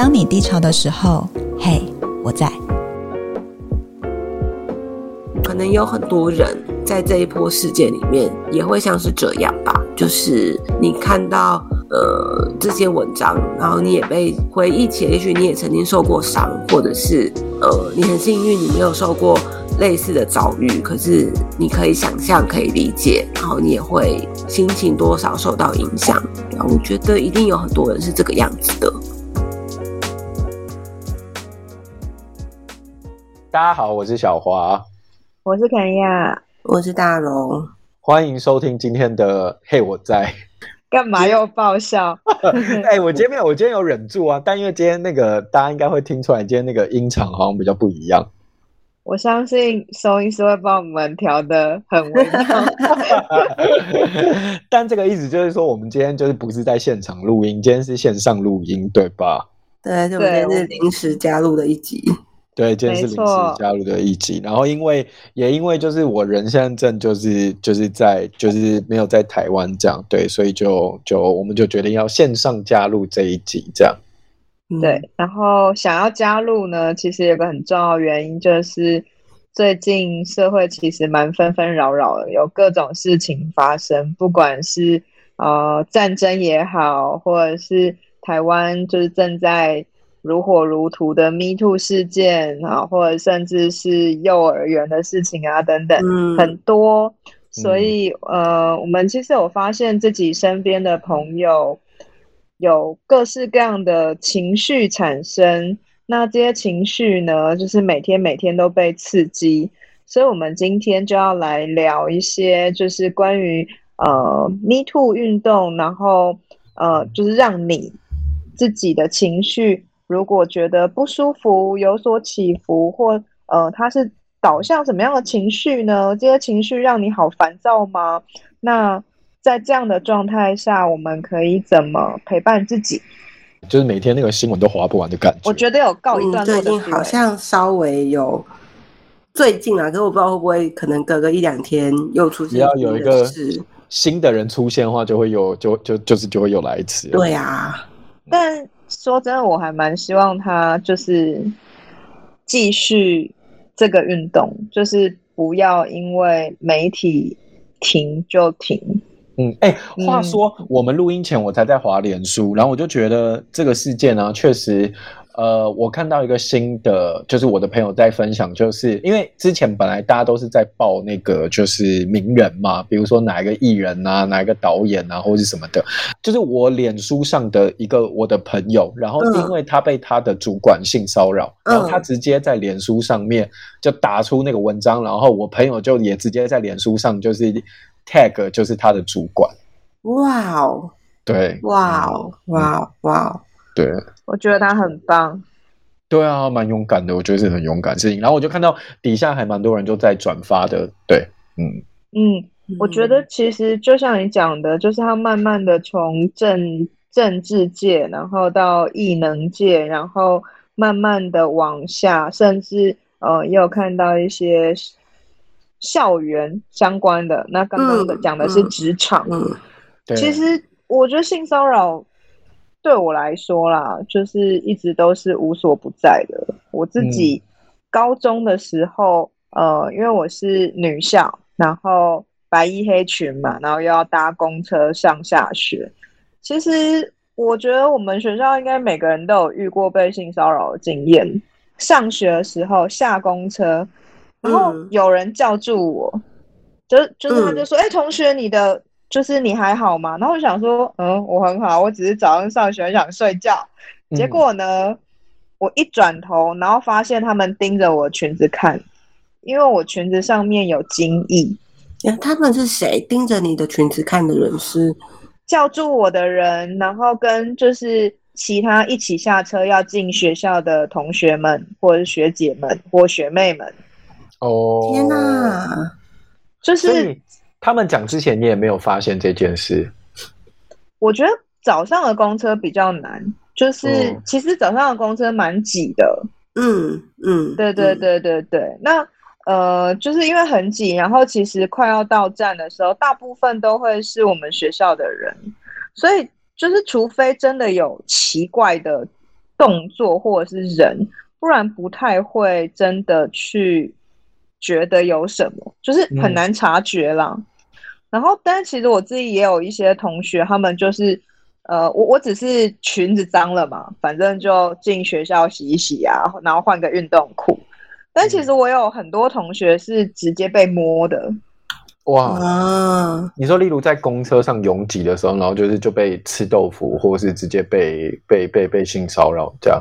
当你低潮的时候，嘿，我在。可能有很多人在这一波事件里面也会像是这样吧，就是你看到呃这些文章，然后你也被回忆起，也许你也曾经受过伤，或者是呃你很幸运你没有受过类似的遭遇，可是你可以想象，可以理解，然后你也会心情多少受到影响。然后我觉得一定有很多人是这个样子的。大家好，我是小华，我是肯亚，我是大龙，欢迎收听今天的《嘿我在》。干嘛又爆笑？哎、欸，我今天没有，我今天有忍住啊，但因为今天那个大家应该会听出来，今天那个音场好像比较不一样。我相信收音师会帮我们调的很微妙。但这个意思就是说，我们今天就是不是在现场录音，今天是线上录音，对吧？对，就今天是临时加入的一集。对，今天是临时加入的一集，然后因为也因为就是我人现在正就是就是在就是没有在台湾这样，对，所以就就我们就决定要线上加入这一集这样。对，然后想要加入呢，其实有个很重要的原因就是最近社会其实蛮纷纷扰扰的，有各种事情发生，不管是呃战争也好，或者是台湾就是正在。如火如荼的 Me Too 事件啊，或者甚至是幼儿园的事情啊，等等，嗯、很多。所以，呃，我们其实有发现自己身边的朋友有各式各样的情绪产生。那这些情绪呢，就是每天每天都被刺激。所以，我们今天就要来聊一些，就是关于呃 Me Too 运动，然后呃，就是让你自己的情绪。如果觉得不舒服，有所起伏，或呃，它是导向什么样的情绪呢？这些情绪让你好烦躁吗？那在这样的状态下，我们可以怎么陪伴自己？就是每天那个新闻都划不完的感觉。我觉得有告一段落的、嗯、最近好像稍微有，最近啊，可是我不知道会不会可能隔个一两天又出现。只要有一个新的人出现的话，就会有，就就就是就会有来一次。对啊，但。说真的，我还蛮希望他就是继续这个运动，就是不要因为媒体停就停。嗯，哎、欸，话说、嗯、我们录音前我才在滑脸书，然后我就觉得这个事件呢、啊，确实。呃，我看到一个新的，就是我的朋友在分享，就是因为之前本来大家都是在报那个就是名人嘛，比如说哪一个艺人啊，哪一个导演啊，或是什么的，就是我脸书上的一个我的朋友，然后因为他被他的主管性骚扰，嗯、然后他直接在脸书上面就打出那个文章，然后我朋友就也直接在脸书上就是 tag 就是他的主管，哇哦，对，哇哦，哇哦，哇哦。对，我觉得他很棒。对啊，蛮勇敢的，我觉得是很勇敢的事情。然后我就看到底下还蛮多人就在转发的。对，嗯嗯，我觉得其实就像你讲的，就是他慢慢的从政政治界，然后到艺能界，然后慢慢的往下，甚至呃也有看到一些校园相关的。那刚刚的讲的是职场，嗯，嗯，对。其实我觉得性骚扰。对我来说啦，就是一直都是无所不在的。我自己高中的时候，嗯、呃，因为我是女校，然后白衣黑裙嘛，然后又要搭公车上下学。其实我觉得我们学校应该每个人都有遇过被性骚扰的经验。上学的时候下公车，然后有人叫住我，嗯、就就是他就说：“哎、嗯欸，同学，你的。”就是你还好吗？然后我想说，嗯，我很好，我只是早上上学想睡觉。结果呢，嗯、我一转头，然后发现他们盯着我裙子看，因为我裙子上面有精液。他们是谁？盯着你的裙子看的人是叫住我的人，然后跟就是其他一起下车要进学校的同学们，或者是学姐们或学妹们。哦，天哪！就是。他们讲之前，你也没有发现这件事。我觉得早上的公车比较难，就是、嗯、其实早上的公车蛮挤的。嗯嗯，对对对对对。嗯、那呃，就是因为很挤，然后其实快要到站的时候，大部分都会是我们学校的人，所以就是除非真的有奇怪的动作或者是人，不然不太会真的去觉得有什么，就是很难察觉啦。嗯、然后，但是其实我自己也有一些同学，他们就是，呃，我我只是裙子脏了嘛，反正就进学校洗一洗啊，然后换个运动裤。但其实我有很多同学是直接被摸的。哇，啊、你说例如在公车上拥挤的时候，然后就是就被吃豆腐，或者是直接被被被被性骚扰这样？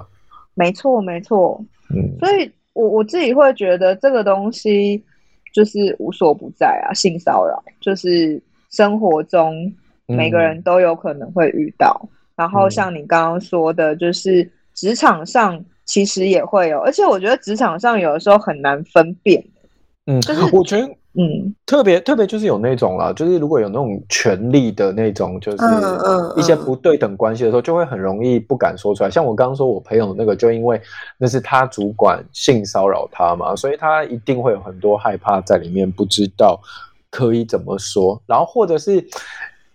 没错，没错。嗯，所以我我自己会觉得这个东西就是无所不在啊，性骚扰就是生活中每个人都有可能会遇到。嗯、然后像你刚刚说的，就是职场上其实也会有，而且我觉得职场上有的时候很难分辨。嗯，就是我觉得。嗯，特别特别就是有那种啦，就是如果有那种权力的那种，就是一些不对等关系的时候，就会很容易不敢说出来。像我刚刚说我朋友那个，就因为那是他主管性骚扰他嘛，所以他一定会有很多害怕在里面，不知道可以怎么说。然后或者是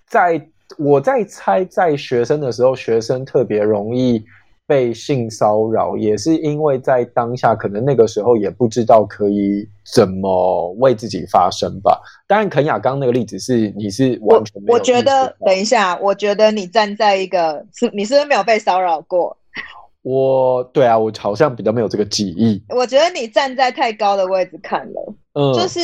在我在猜，在学生的时候，学生特别容易。被性骚扰也是因为在当下，可能那个时候也不知道可以怎么为自己发声吧。当然，肯雅刚那个例子是你是完全没有。我觉得，等一下，我觉得你站在一个是，你是不是没有被骚扰过？我对啊，我好像比较没有这个记忆。我觉得你站在太高的位置看了，嗯，就是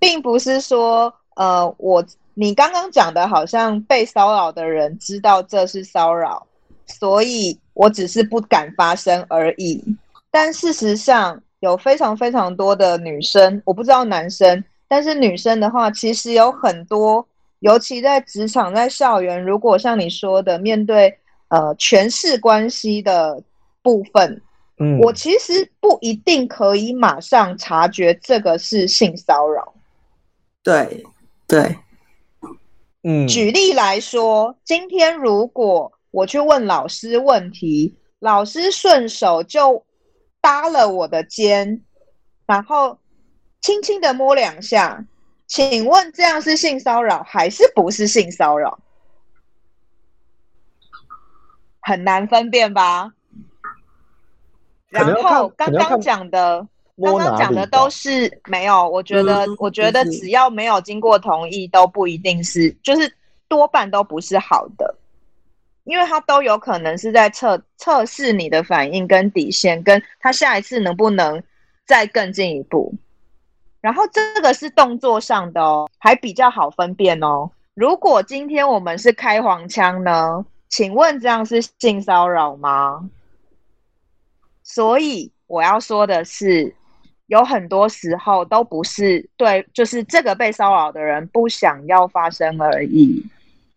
并不是说，呃，我你刚刚讲的好像被骚扰的人知道这是骚扰，所以。我只是不敢发声而已，但事实上有非常非常多的女生，我不知道男生，但是女生的话，其实有很多，尤其在职场、在校园，如果像你说的，面对呃权势关系的部分，嗯，我其实不一定可以马上察觉这个是性骚扰。对，对，嗯，举例来说，今天如果。我去问老师问题，老师顺手就搭了我的肩，然后轻轻的摸两下。请问这样是性骚扰还是不是性骚扰？很难分辨吧？然后刚刚讲的，刚刚讲的都是没有。我觉得，我觉得只要没有经过同意，都不一定是，就是多半都不是好的。因为他都有可能是在测测试你的反应跟底线，跟他下一次能不能再更进一步。然后这个是动作上的哦，还比较好分辨哦。如果今天我们是开黄腔呢？请问这样是性骚扰吗？所以我要说的是，有很多时候都不是对，就是这个被骚扰的人不想要发生而已。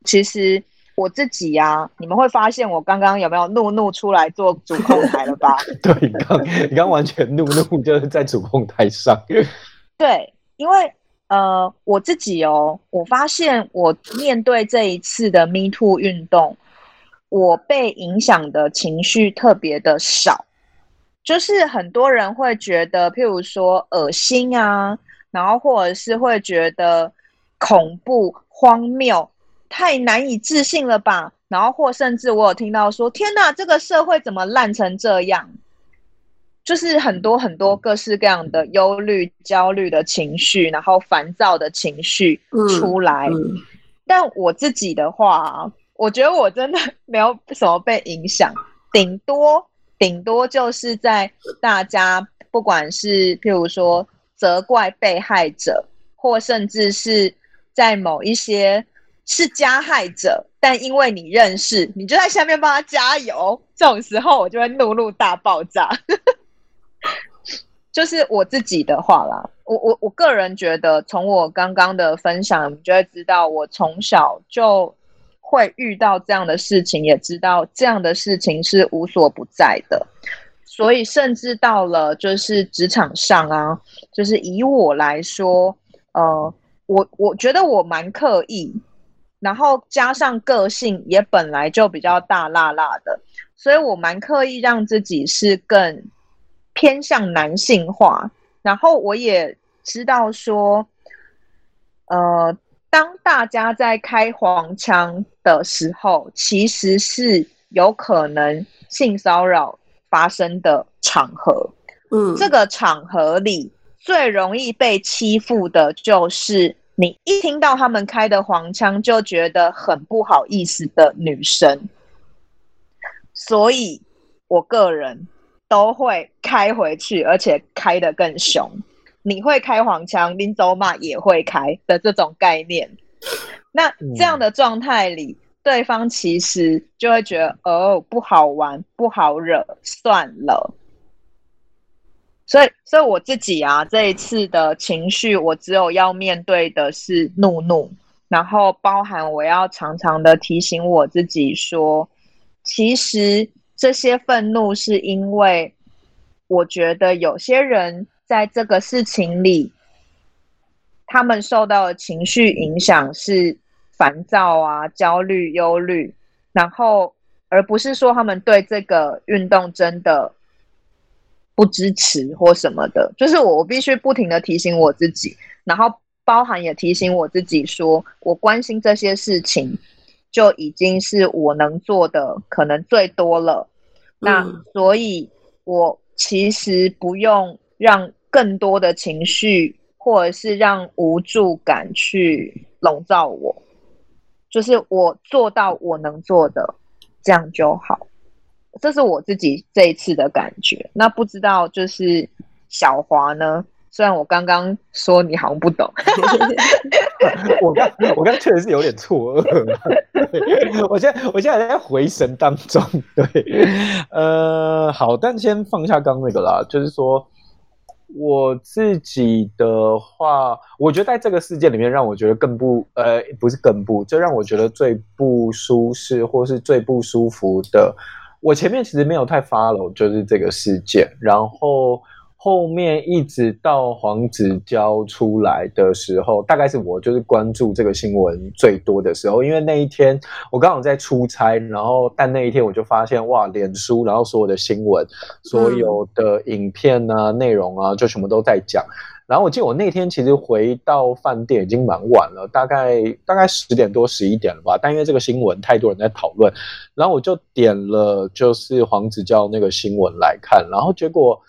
其实。我自己呀、啊，你们会发现我刚刚有没有怒怒出来做主控台了吧？对，你刚你刚完全怒怒就是在主控台上。对，因为呃，我自己哦，我发现我面对这一次的 Me Too 运动，我被影响的情绪特别的少，就是很多人会觉得，譬如说恶心啊，然后或者是会觉得恐怖、荒谬。太难以置信了吧？然后或甚至我有听到说：“天哪，这个社会怎么烂成这样？”就是很多很多各式各样的忧虑、焦虑的情绪，然后烦躁的情绪出来。嗯嗯、但我自己的话，我觉得我真的没有什么被影响，顶多顶多就是在大家不管是譬如说责怪被害者，或甚至是在某一些。是加害者，但因为你认识，你就在下面帮他加油。这种时候，我就会怒怒大爆炸。就是我自己的话啦，我我我个人觉得，从我刚刚的分享，你就会知道，我从小就会遇到这样的事情，也知道这样的事情是无所不在的。所以，甚至到了就是职场上啊，就是以我来说，呃，我我觉得我蛮刻意。然后加上个性也本来就比较大辣辣的，所以我蛮刻意让自己是更偏向男性化。然后我也知道说，呃，当大家在开黄腔的时候，其实是有可能性骚扰发生的场合。嗯，这个场合里最容易被欺负的就是你一听到他们开的黄腔就觉得很不好意思的女生。所以，我个人都会开回去，而且开得更凶。你会开黄腔，林走马也会开的这种概念。那这样的状态里，嗯、对方其实就会觉得哦，不好玩，不好惹，算了。所以，所以我自己啊，这一次的情绪，我只有要面对的是怒怒，然后包含我要常常的提醒我自己说，其实这些愤怒是因为我觉得有些人在这个事情里。他们受到的情绪影响是烦躁啊、焦虑、忧虑，然后而不是说他们对这个运动真的不支持或什么的。就是我，我必须不停的提醒我自己，然后包含也提醒我自己说，我关心这些事情就已经是我能做的可能最多了。那所以，我其实不用让更多的情绪。或者是让无助感去笼罩我，就是我做到我能做的，这样就好。这是我自己这一次的感觉。那不知道就是小华呢？虽然我刚刚说你好像不懂，我刚我刚确实是有点错愕。我现在我现在在回神当中。对，呃，好，但先放下刚那个啦，就是说。我自己的话，我觉得在这个事件里面，让我觉得更不呃，不是更不，就让我觉得最不舒适或是最不舒服的。我前面其实没有太 follow，就是这个事件，然后。后面一直到黄子佼出来的时候，大概是我就是关注这个新闻最多的时候，因为那一天我刚好在出差，然后但那一天我就发现哇，脸书然后所有的新闻、所有的影片啊、内容啊，就什么都在讲。然后我记得我那天其实回到饭店已经蛮晚了，大概大概十点多十一点了吧。但因为这个新闻太多人在讨论，然后我就点了就是黄子佼那个新闻来看，然后结果。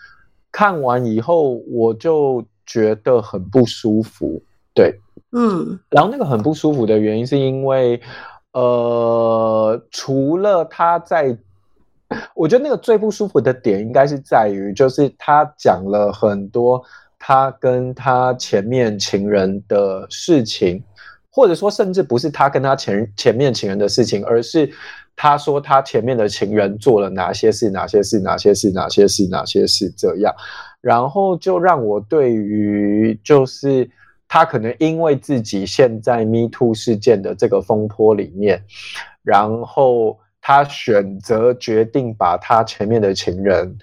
看完以后，我就觉得很不舒服，对，嗯，然后那个很不舒服的原因是因为，呃，除了他在，我觉得那个最不舒服的点应该是在于，就是他讲了很多他跟他前面情人的事情，或者说甚至不是他跟他前前面情人的事情，而是。他说他前面的情人做了哪些事，哪些事，哪些事，哪些事，哪些事，这样，然后就让我对于就是他可能因为自己现在 Me Too 事件的这个风波里面，然后他选择决定把他前面的情人，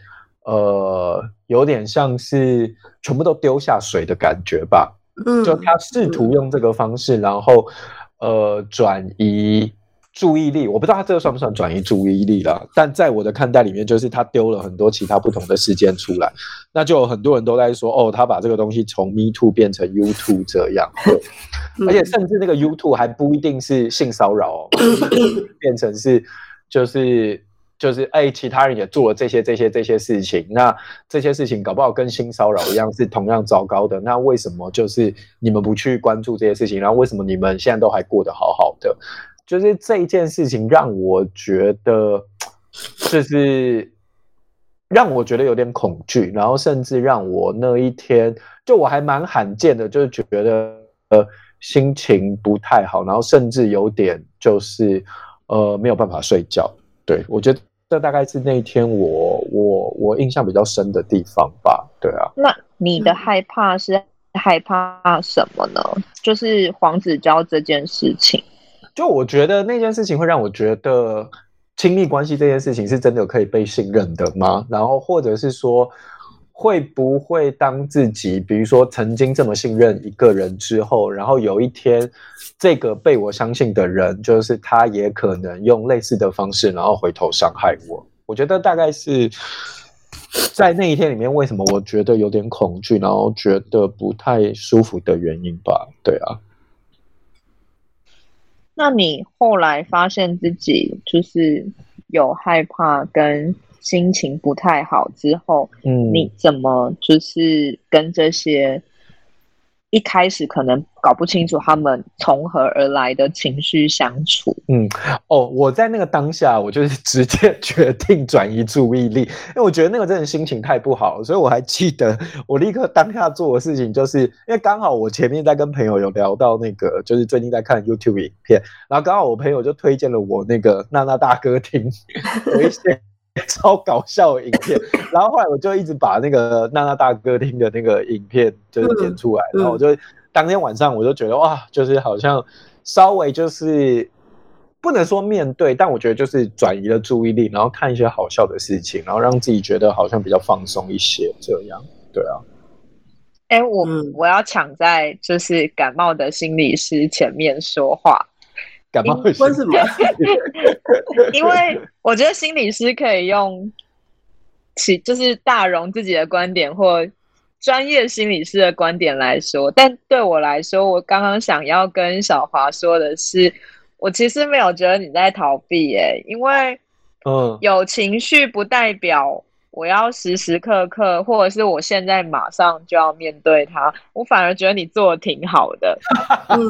呃，有点像是全部都丢下水的感觉吧。嗯，就他试图用这个方式，然后呃转移。注意力，我不知道他这个算不算转移注意力啦，但在我的看待里面，就是他丢了很多其他不同的事件出来，那就有很多人都在说，哦，他把这个东西从 Me Too 变成 You Too 这样，而且甚至那个 You Too 还不一定是性骚扰哦，变成是就是就是哎，其他人也做了这些这些这些事情，那这些事情搞不好跟性骚扰一样是同样糟糕的，那为什么就是你们不去关注这些事情，然后为什么你们现在都还过得好好的？就是这一件事情让我觉得，就是让我觉得有点恐惧，然后甚至让我那一天就我还蛮罕见的，就是觉得呃心情不太好，然后甚至有点就是呃没有办法睡觉。对，我觉得这大概是那一天我我我印象比较深的地方吧。对啊，那你的害怕是害怕什么呢？就是黄子佼这件事情。就我觉得那件事情会让我觉得亲密关系这件事情是真的可以被信任的吗？然后或者是说会不会当自己比如说曾经这么信任一个人之后，然后有一天这个被我相信的人，就是他也可能用类似的方式，然后回头伤害我。我觉得大概是在那一天里面，为什么我觉得有点恐惧，然后觉得不太舒服的原因吧？对啊。那你后来发现自己就是有害怕跟心情不太好之后，嗯，你怎么就是跟这些？一开始可能搞不清楚他们从何而来的情绪相处。嗯，哦，我在那个当下，我就是直接决定转移注意力，因为我觉得那个真的心情太不好了，所以我还记得我立刻当下做的事情，就是因为刚好我前面在跟朋友有聊到那个，就是最近在看 YouTube 影片，然后刚好我朋友就推荐了我那个娜娜大歌厅有一些。超搞笑的影片，然后后来我就一直把那个娜娜大歌厅的那个影片就是剪出来，然后我就当天晚上我就觉得哇，就是好像稍微就是不能说面对，但我觉得就是转移了注意力，然后看一些好笑的事情，然后让自己觉得好像比较放松一些，这样对啊。哎，我我要抢在就是感冒的心理师前面说话。感冒为什么？因为我觉得心理师可以用其就是大容自己的观点或专业心理师的观点来说，但对我来说，我刚刚想要跟小华说的是，我其实没有觉得你在逃避，欸，诶，因为嗯，有情绪不代表。我要时时刻刻，或者是我现在马上就要面对它，我反而觉得你做的挺好的。嗯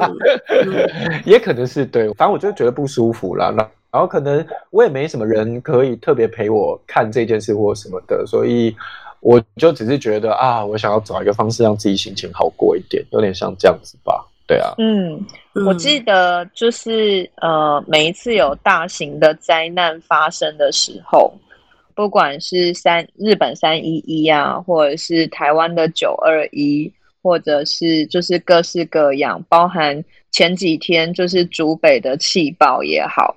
嗯、也可能是对，反正我就觉得不舒服了。然后可能我也没什么人可以特别陪我看这件事或什么的，所以我就只是觉得啊，我想要找一个方式让自己心情好过一点，有点像这样子吧。对啊，嗯，我记得就是呃，每一次有大型的灾难发生的时候。不管是三日本三一一啊，或者是台湾的九二一，或者是就是各式各样，包含前几天就是竹北的气爆也好，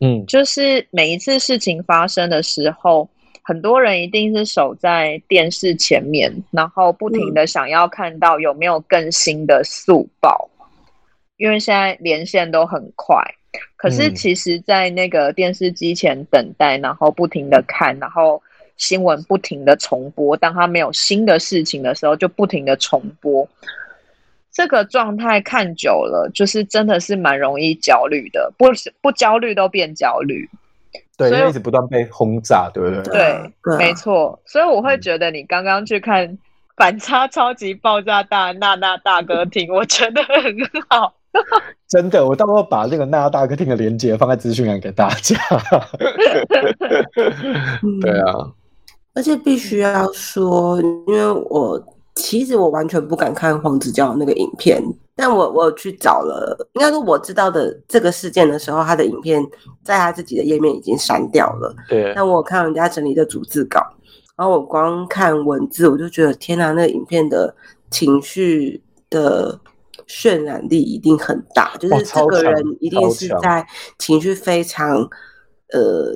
嗯，就是每一次事情发生的时候，很多人一定是守在电视前面，然后不停的想要看到有没有更新的速报，因为现在连线都很快。可是，其实，在那个电视机前等待，然后不停的看，然后新闻不停的重播。当他没有新的事情的时候，就不停的重播。这个状态看久了，就是真的是蛮容易焦虑的。不不焦虑都变焦虑，对，因为一直不断被轰炸，对不对？对，对，没错。所以我会觉得，你刚刚去看反差超级爆炸大娜娜大歌厅，我觉得很好。真的，我到时候把那个娜娜大客厅的链接放在资讯栏给大家。对啊，而且必须要说，因为我其实我完全不敢看黄子佼那个影片，但我我去找了，应该说我知道的这个事件的时候，他的影片在他自己的页面已经删掉了。对，但我看人家整理的逐字稿，然后我光看文字，我就觉得天哪，那个影片的情绪的。渲染力一定很大，就是这个人一定是在情绪非常呃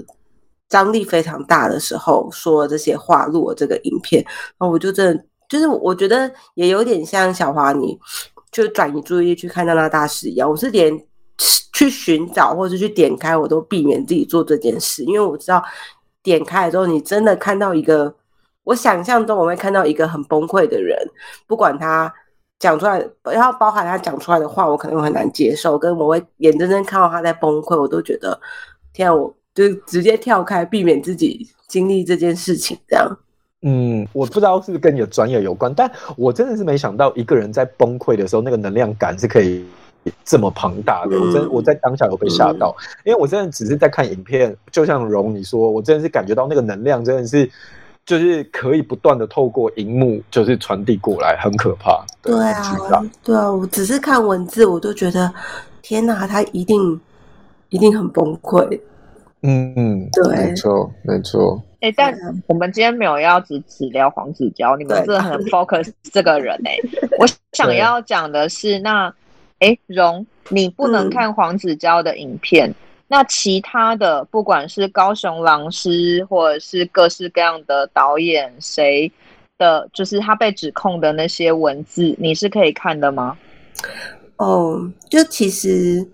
张力非常大的时候说这些话，录了这个影片。然后我就真的就是我觉得也有点像小华，你就转移注意力去看到那大师一样。我是连去寻找或者去点开，我都避免自己做这件事，因为我知道点开的时候，你真的看到一个我想象中我会看到一个很崩溃的人，不管他。讲出来，然后包含他讲出来的话，我可能很难接受。跟我会眼睁睁看到他在崩溃，我都觉得天啊，我就直接跳开，避免自己经历这件事情。这样，嗯，我不知道是不是跟你的专业有关，但我真的是没想到一个人在崩溃的时候，那个能量感是可以这么庞大的。我真我在当下有被吓到，因为我真的只是在看影片，就像荣你说，我真的是感觉到那个能量真的是。就是可以不断的透过荧幕，就是传递过来，很可怕。对，啊，对啊，我只是看文字，我都觉得天哪，他一定一定很崩溃。嗯嗯，对，没错没错。哎、欸，但我们今天没有要只只聊黄子佼，你们真的很 focus 这个人哎、欸。我想要讲的是，那哎，荣，你不能看黄子佼的影片。嗯那其他的，不管是高雄狼师，或者是各式各样的导演，谁的，就是他被指控的那些文字，你是可以看的吗？哦，就其实，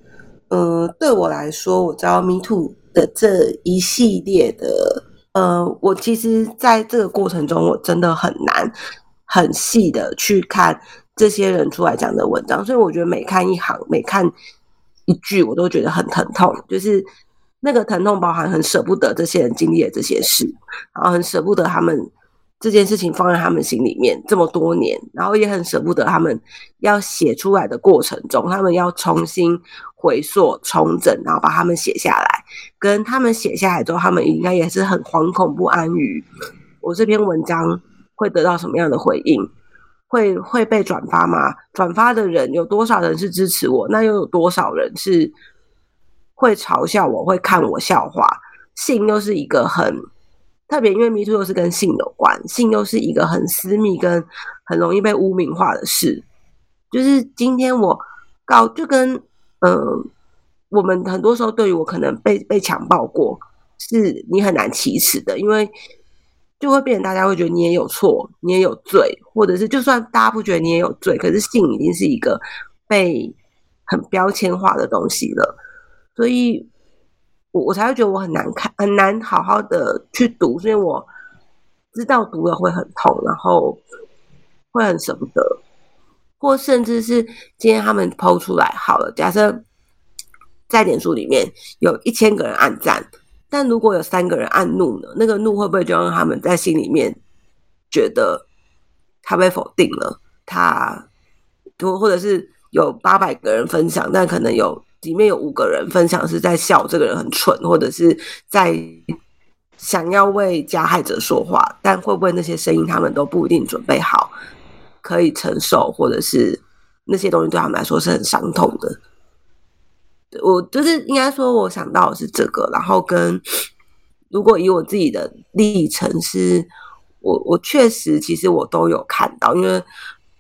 呃，对我来说，我知道 Me Too 的这一系列的，呃，我其实在这个过程中，我真的很难很细的去看这些人出来讲的文章，所以我觉得每看一行，每看。一句我都觉得很疼痛，就是那个疼痛包含很舍不得这些人经历了这些事，然后很舍不得他们这件事情放在他们心里面这么多年，然后也很舍不得他们要写出来的过程中，他们要重新回溯、重整，然后把他们写下来。跟他们写下来之后，他们应该也是很惶恐不安于我这篇文章会得到什么样的回应，会会被转发吗？转发的人有多少人是支持我？那又有多少人是？会嘲笑我，会看我笑话。性又是一个很特别，因为迷途又是跟性有关，性又是一个很私密跟很容易被污名化的事。就是今天我搞，就跟嗯、我们很多时候对于我可能被被强暴过，是你很难启齿的，因为就会变成大家会觉得你也有错，你也有罪，或者是就算大家不觉得你也有罪，可是性已经是一个被很标签化的东西了。所以，我我才会觉得我很难看，很难好好的去读，所以我知道读了会很痛，然后会很舍不得，或甚至是今天他们 PO 出来好了，假设在脸书里面有一千个人按赞，但如果有三个人按怒呢？那个怒会不会就让他们在心里面觉得他被否定了？他，或或者是有八百个人分享，但可能有。里面有五个人分享是在笑这个人很蠢，或者是在想要为加害者说话，但会不会那些声音他们都不一定准备好可以承受，或者是那些东西对他们来说是很伤痛的？我就是应该说，我想到的是这个，然后跟如果以我自己的历程是，是我我确实其实我都有看到，因为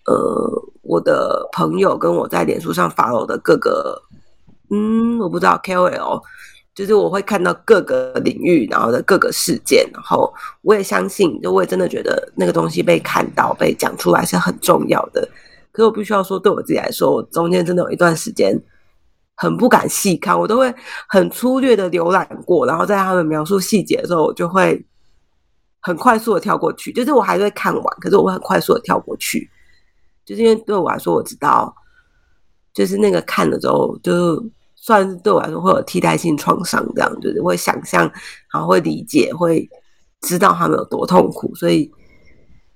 呃，我的朋友跟我在脸书上 follow 的各个。嗯，我不知道 KOL，就是我会看到各个领域，然后的各个事件，然后我也相信，就我也真的觉得那个东西被看到、被讲出来是很重要的。可是我必须要说，对我自己来说，我中间真的有一段时间很不敢细看，我都会很粗略的浏览过，然后在他们描述细节的时候，我就会很快速的跳过去。就是我还是会看完，可是我会很快速的跳过去，就是因为对我来说，我知道，就是那个看了之后就。算是对我来说会有替代性创伤，这样就是会想象，然后会理解，会知道他们有多痛苦，所以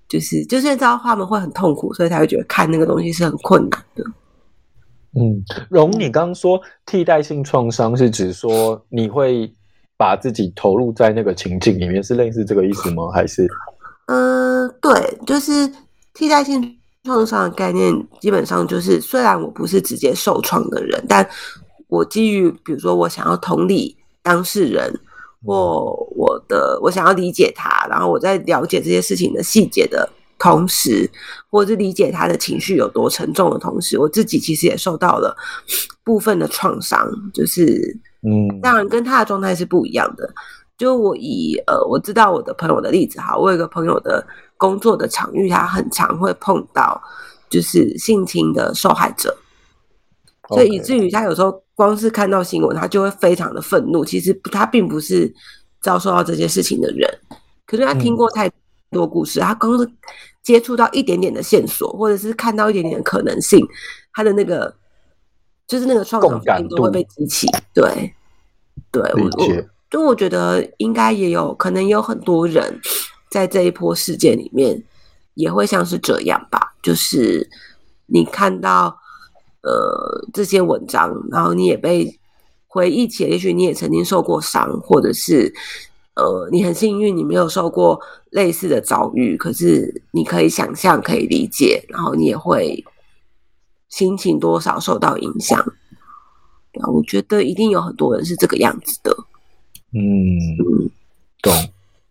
就是就是知道他们会很痛苦，所以才会觉得看那个东西是很困难的。嗯，荣，你刚刚说替代性创伤是指说你会把自己投入在那个情境里面，是类似这个意思吗？还是？嗯，对，就是替代性创伤的概念，基本上就是虽然我不是直接受创的人，但我基于比如说，我想要同理当事人，或我的我想要理解他，然后我在了解这些事情的细节的同时，或是理解他的情绪有多沉重的同时，我自己其实也受到了部分的创伤，就是嗯，当然跟他的状态是不一样的。就我以呃，我知道我的朋友的例子哈，我有一个朋友的工作的场域，他很常会碰到就是性侵的受害者。所以以至于他有时候光是看到新闻，他就会非常的愤怒。其实他并不是遭受到这些事情的人，可是他听过太多故事，他光是接触到一点点的线索，或者是看到一点点的可能性，他的那个就是那个创伤反应都会被激起。对，对，我我就我觉得应该也有可能有很多人在这一波事件里面也会像是这样吧，就是你看到。呃，这些文章，然后你也被回忆起来，也许你也曾经受过伤，或者是呃，你很幸运，你没有受过类似的遭遇，可是你可以想象，可以理解，然后你也会心情多少受到影响。我觉得一定有很多人是这个样子的。嗯，嗯懂。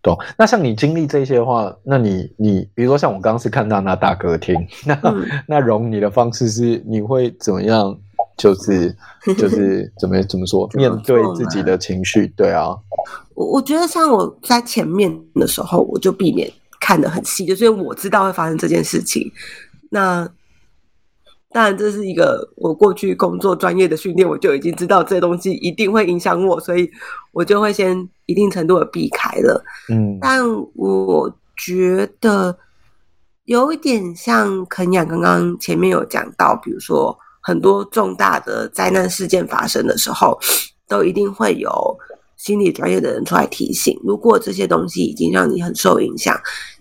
懂，那像你经历这些的话，那你你比如说像我刚刚是看到那大歌厅，那、嗯、那容你的方式是你会怎么样？就是就是 怎么怎么说面对自己的情绪？对啊，我我觉得像我在前面的时候，我就避免看得很细，就是我知道会发生这件事情。那当然这是一个我过去工作专业的训练，我就已经知道这东西一定会影响我，所以我就会先。一定程度的避开了，嗯，但我觉得有一点像肯雅刚刚前面有讲到，比如说很多重大的灾难事件发生的时候，都一定会有心理专业的人出来提醒。如果这些东西已经让你很受影响，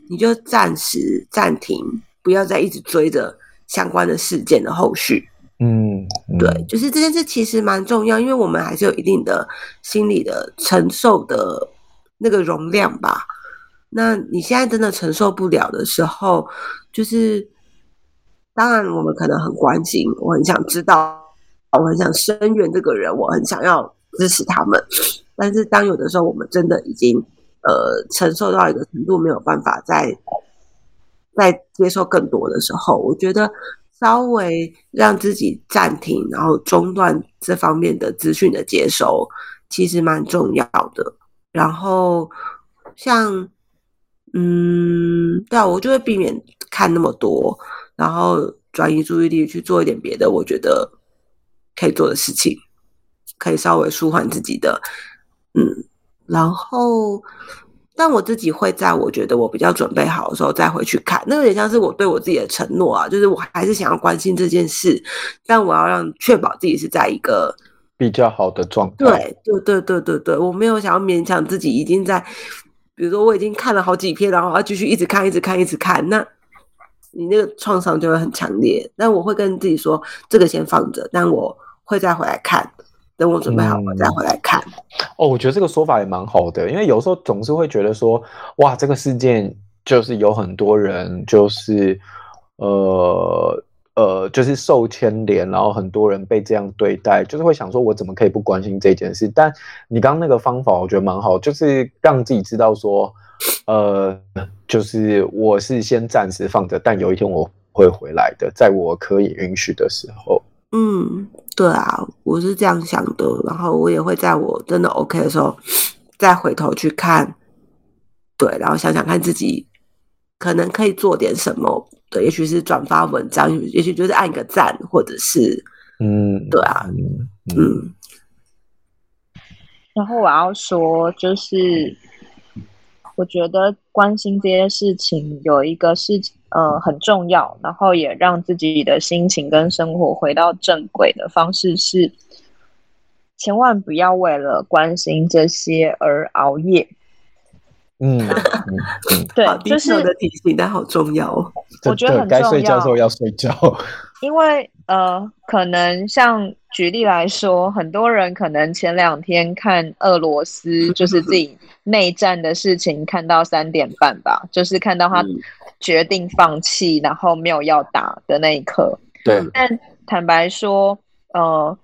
你就暂时暂停，不要再一直追着相关的事件的后续。嗯，嗯，对，就是这件事其实蛮重要，因为我们还是有一定的心理的承受的那个容量吧。那你现在真的承受不了的时候，就是当然我们可能很关心，我很想知道，我很想声援这个人，我很想要支持他们。但是当有的时候我们真的已经呃承受到一个程度，没有办法再再接受更多的时候，我觉得稍微让自己暂停，然后中断这方面的资讯的接收，其实蛮重要的。然后像。嗯，对，我就会避免看那么多，然后转移注意力去做一点别的，我觉得可以做的事情，可以稍微舒缓自己的。嗯，然后，但我自己会在我觉得我比较准备好的时候再回去看，那有点像是我对我自己的承诺啊，就是我还是想要关心这件事，但我要让确保自己是在一个比较好的状态。对，对，对，对，对，对，我没有想要勉强自己已经在。比如说我已经看了好几篇，然后要继续一直看，一直看，一直看，那你那个创伤就会很强烈。但我会跟自己说，这个先放着，但我会再回来看，等我准备好我再回来看。嗯。哦，我觉得这个说法也蛮好的，因为有时候总是会觉得说，哇，这个事件就是有很多人就是呃。呃，就是受牵连，然后很多人被这样对待，就是会想说，我怎么可以不关心这件事？但你刚刚那个方法，我觉得蛮好，就是让自己知道说，呃，就是我是先暂时放着，但有一天我会回来的，在我可以允许的时候。嗯，对啊，我是这样想的，然后我也会在我真的 OK 的时候，再回头去看，对，然后想想看自己可能可以做点什么。对，也许是转发文章，也许就是按个赞，或者是，嗯，对啊，嗯，嗯。然后我要说，就是我觉得关心这些事情有一个事情，呃，很重要，然后也让自己的心情跟生活回到正轨的方式是，千万不要为了关心这些而熬夜。嗯，对，就是的提醒，但好重要哦。我觉得很重要。该睡觉的时候要睡觉。因为呃，可能像举例来说，很多人可能前两天看俄罗斯就是自己内战的事情，看到三点半吧，就是看到他决定放弃，然后没有要打的那一刻。对。但坦白说，呃，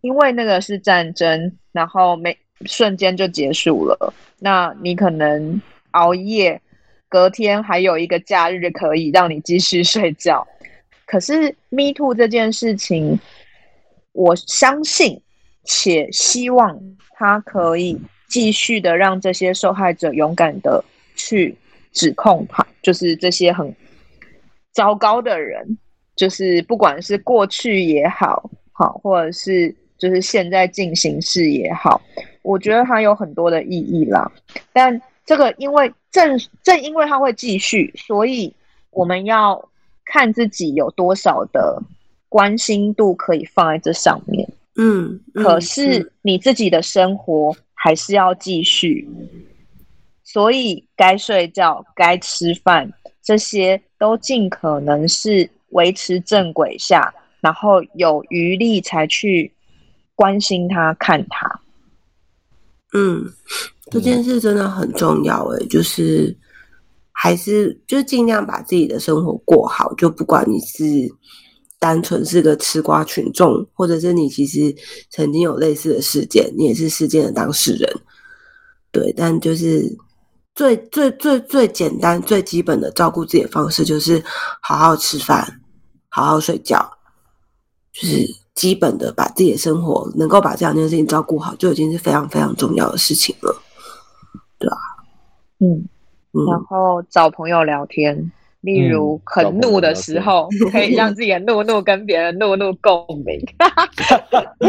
因为那个是战争，然后没瞬间就结束了。那你可能熬夜，隔天还有一个假日可以让你继续睡觉。可是 Me Too 这件事情，我相信且希望他可以继续的让这些受害者勇敢的去指控他，就是这些很糟糕的人，就是不管是过去也好，好，或者是就是现在进行式也好。我觉得它有很多的意义啦，但这个因为正正因为它会继续，所以我们要看自己有多少的关心度可以放在这上面。嗯，嗯，可是你自己的生活还是要继续，所以该睡觉、该吃饭这些都尽可能是维持正轨下，然后有余力才去关心他、看他。嗯，这件事真的很重要诶、就是还是就尽量把自己的生活过好，就不管你是单纯是个吃瓜群众，或者是你其实曾经有类似的事件，你也是事件的当事人，对，但就是最最最最简单、最基本的照顾自己的方式，就是好好吃饭，好好睡觉，就是。基本的把自己的生活能够把这两件事情照顾好，就已经是非常非常重要的事情了，对吧？嗯，然后找朋友聊天，例如很怒的时候，嗯、可以让自己的怒怒跟别人怒怒共鸣。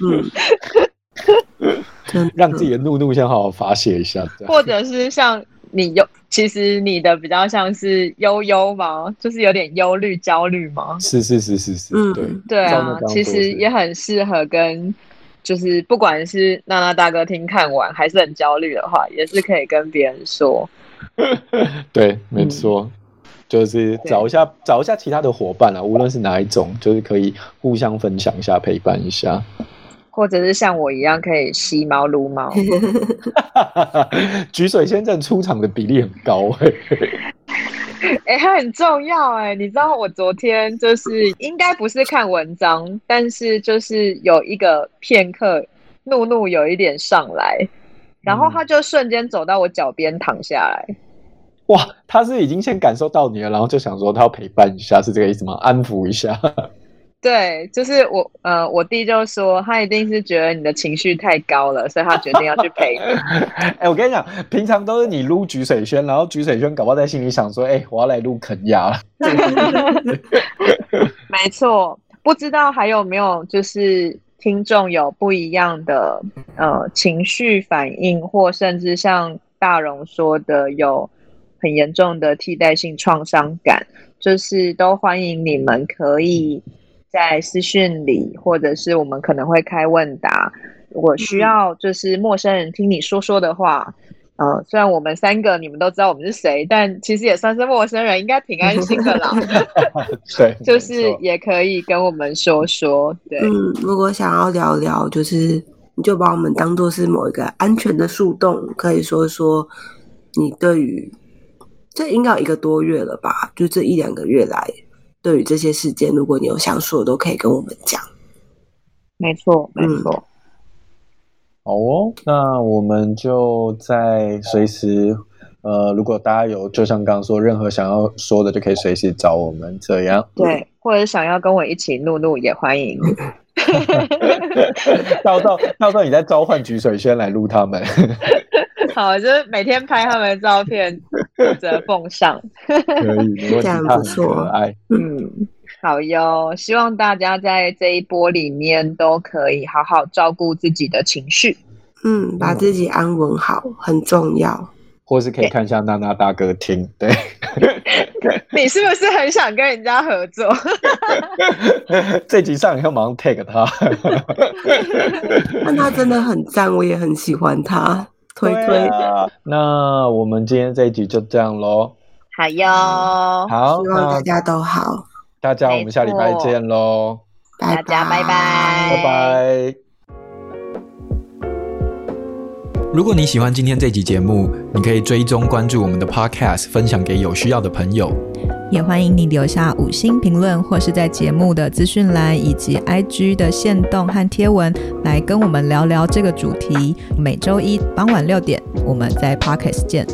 嗯，让自己的怒怒先好好发泄一下，或者是像。你忧，其实你的比较像是悠悠吗？就是有点忧虑、焦虑吗？是是是是是，对嗯，对啊，其实也很适合跟就是不管是娜娜大哥听看完还是很焦虑的话，也是可以跟别人说。对，没错，嗯、就是找一下找一下其他的伙伴啊，无论是哪一种，就是可以互相分享一下，陪伴一下。或者是像我一样可以吸猫撸猫，菊水先正出场的比例很高哎、欸，哎、欸，它很重要哎、欸，你知道我昨天就是应该不是看文章，但是就是有一个片刻，怒怒有一点上来，然后他就瞬间走到我脚边躺下来、嗯，哇，他是已经先感受到你了，然后就想说他要陪伴一下，是这个意思吗？安抚一下。对，就是我，呃，我弟就说他一定是觉得你的情绪太高了，所以他决定要去陪你。哎、欸，我跟你讲，平常都是你撸菊水轩，然后菊水轩搞不好在心里想说，哎、欸，我要来撸肯亚了。没错，不知道还有没有就是听众有不一样的呃情绪反应，或甚至像大荣说的有很严重的替代性创伤感，就是都欢迎你们可以。在私讯里，或者是我们可能会开问答。如果需要就是陌生人听你说说的话，嗯、呃，虽然我们三个你们都知道我们是谁，但其实也算是陌生人，应该挺安心的啦。对，就是也可以跟我们说说。对，嗯，如果想要聊聊，就是你就把我们当做是某一个安全的树洞，可以说说你对于这应该有一个多月了吧，就这一两个月来。对于这些事件，如果你有想说的，都可以跟我们讲。没错，没错。嗯。好哦，那我们就在随时，呃，如果大家有，就像刚刚说，任何想要说的，就可以随时找我们。这样，对，或者想要跟我一起怒怒，也欢迎。到时候，到时候你再召唤菊水轩来录他们。好，就是每天拍他们的照片，负责奉上。可以，这样不错。嗯，好哟。希望大家在这一波里面都可以好好照顾自己的情绪。嗯，把自己安稳好很重要。或是可以看一下娜娜大哥听。对。你是不是很想跟人家合作？这集上以后马上 take 他。但他真的很赞，我也很喜欢他。推推、啊，那我们今天这一集就这样喽。好哟，好，希望大家都好。大家，我们下礼拜见喽。大家拜拜，拜拜。如果你喜欢今天这集节目，你可以追踪关注我们的 Podcast，分享给有需要的朋友。也欢迎你留下五星评论，或是在节目的资讯栏以及 IG 的线动和贴文，来跟我们聊聊这个主题。每周一傍晚六点，我们在 Podcast 见。